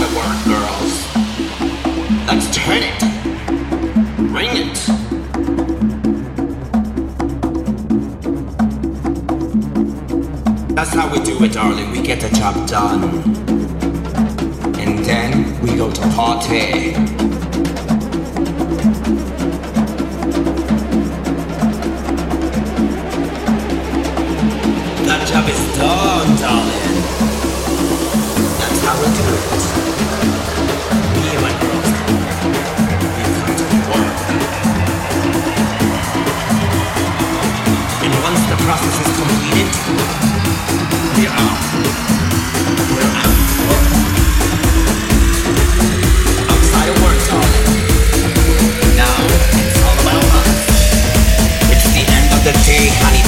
firework, girls. Let's turn it. Ring it. That's how we do it, darling. We get the job done. And then we go to party.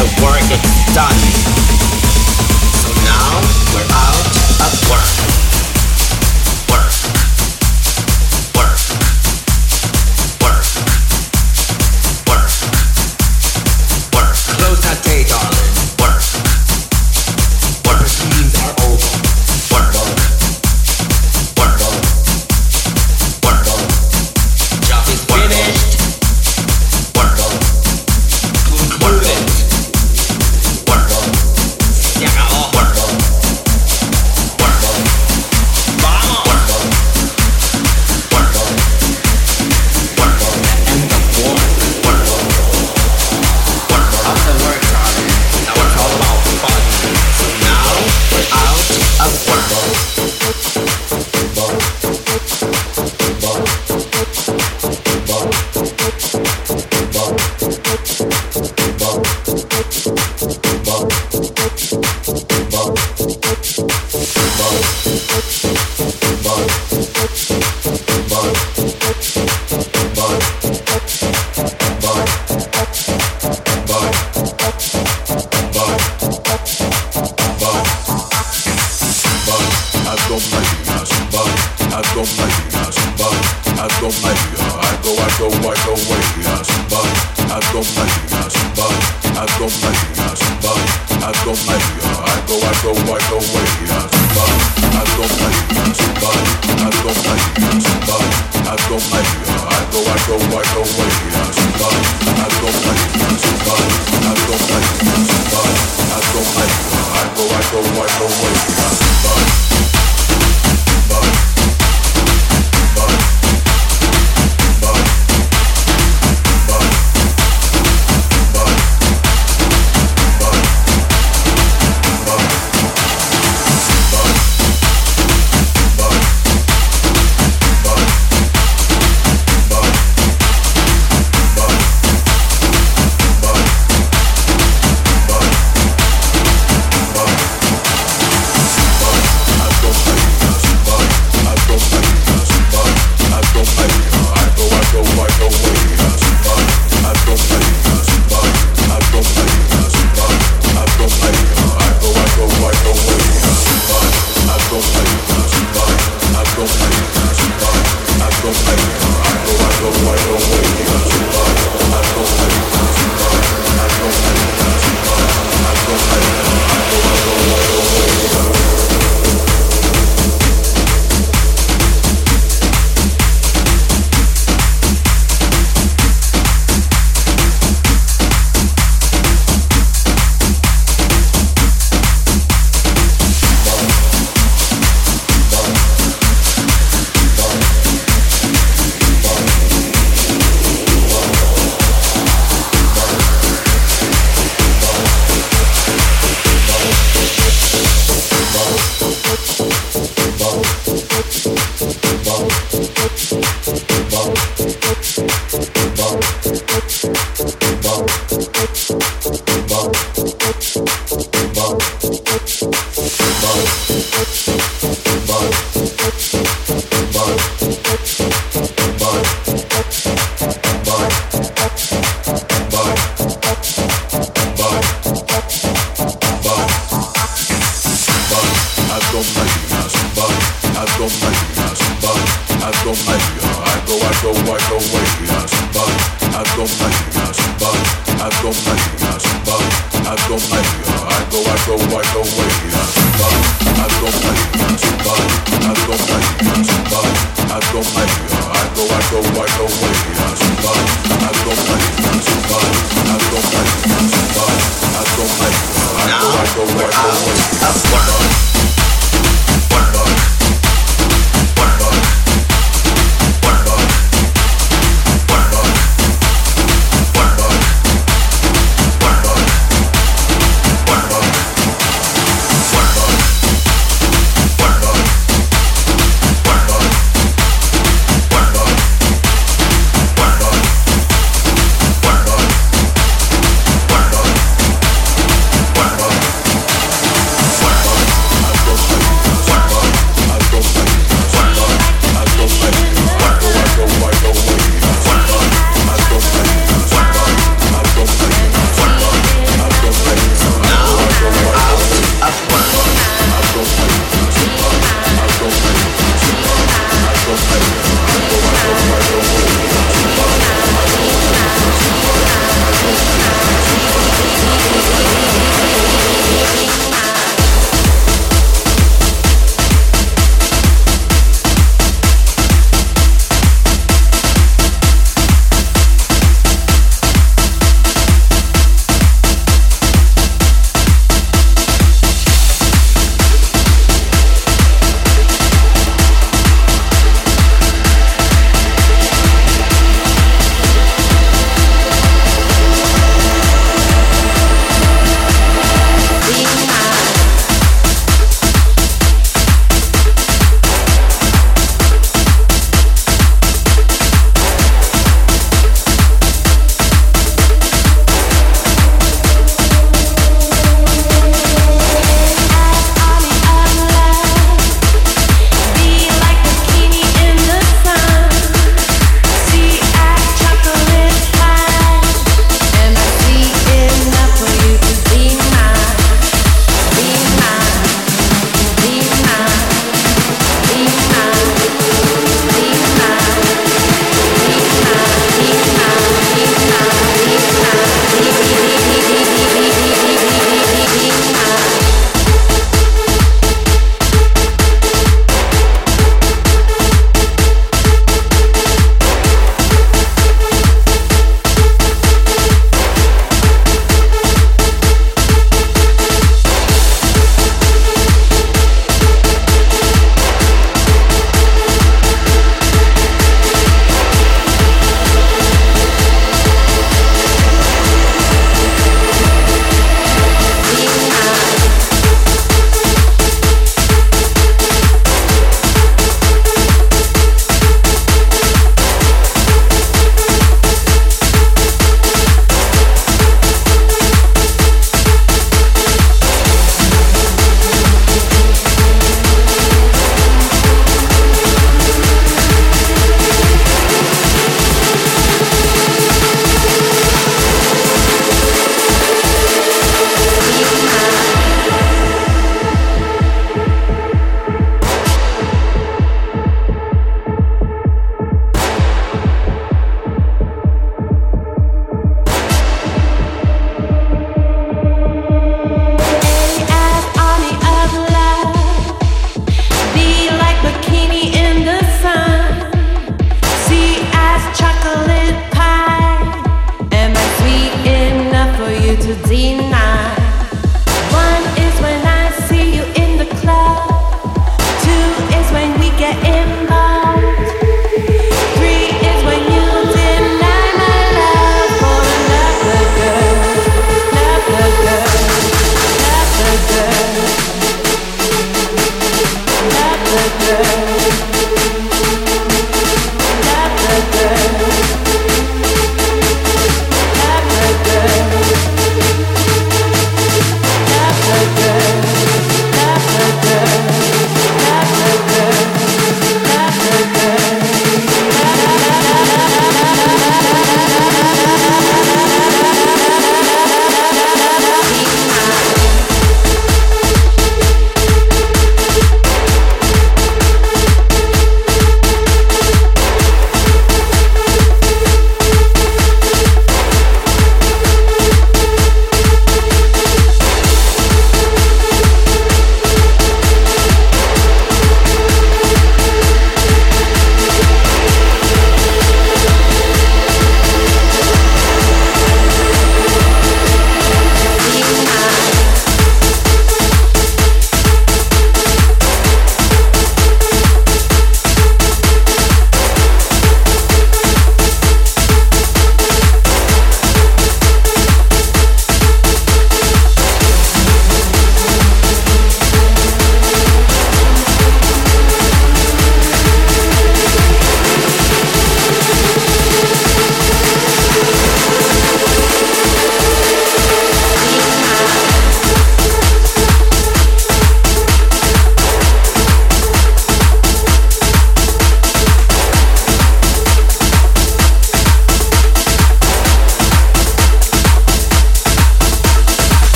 The work is done.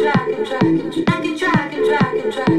Try, try, try, try.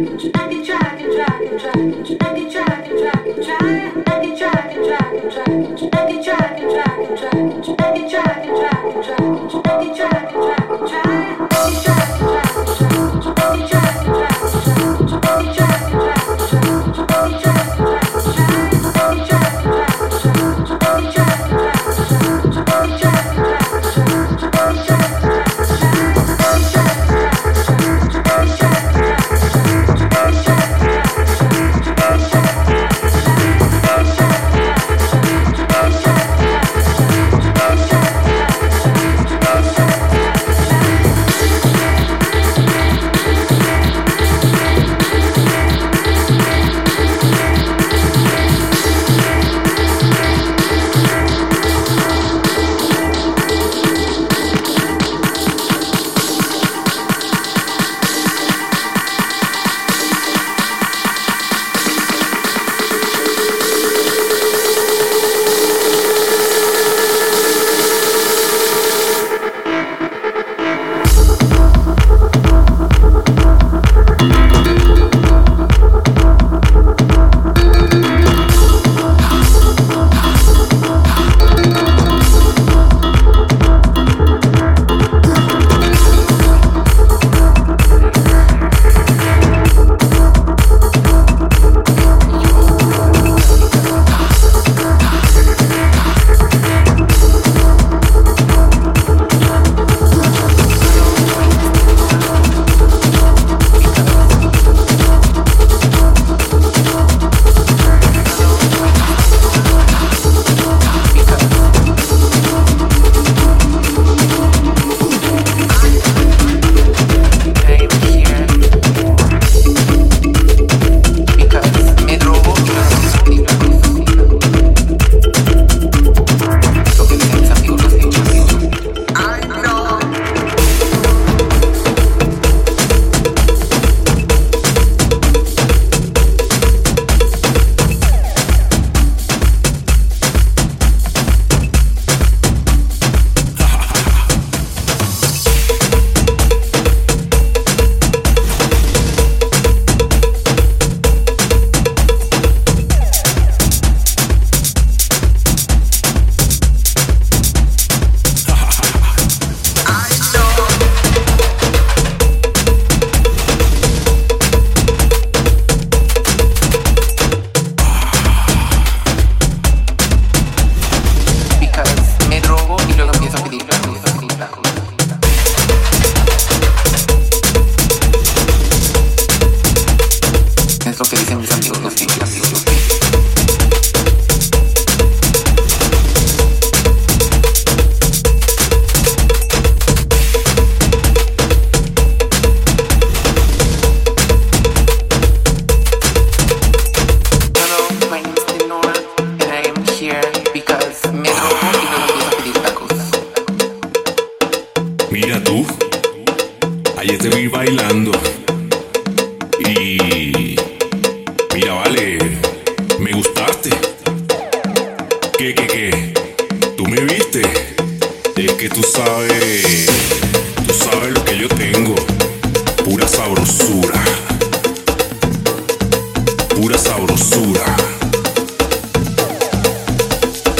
pura sabrosura.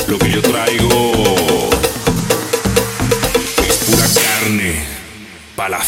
Lo que yo traigo es pura carne para la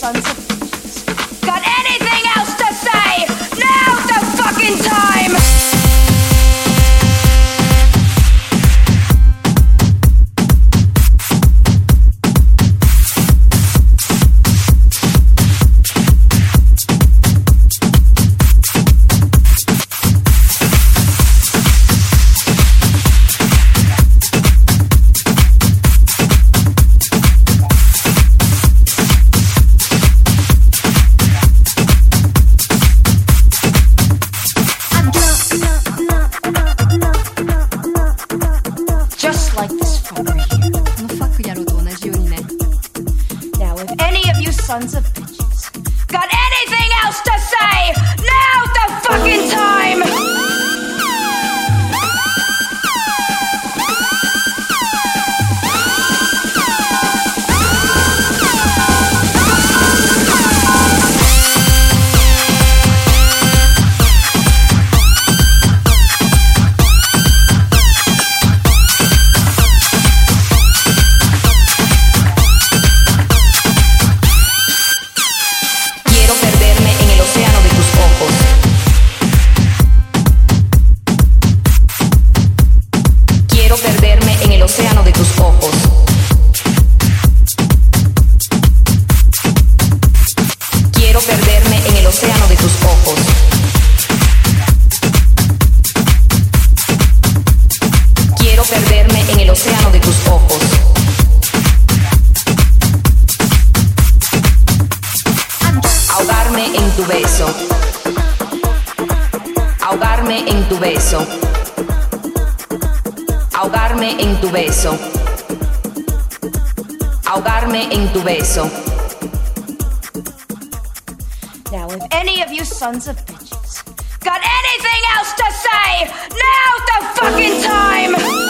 三次 ahogarme en tu beso, ahogarme en tu beso, ahogarme en tu beso. Now, if any of you sons of bitches got anything else to say, now's the fucking time!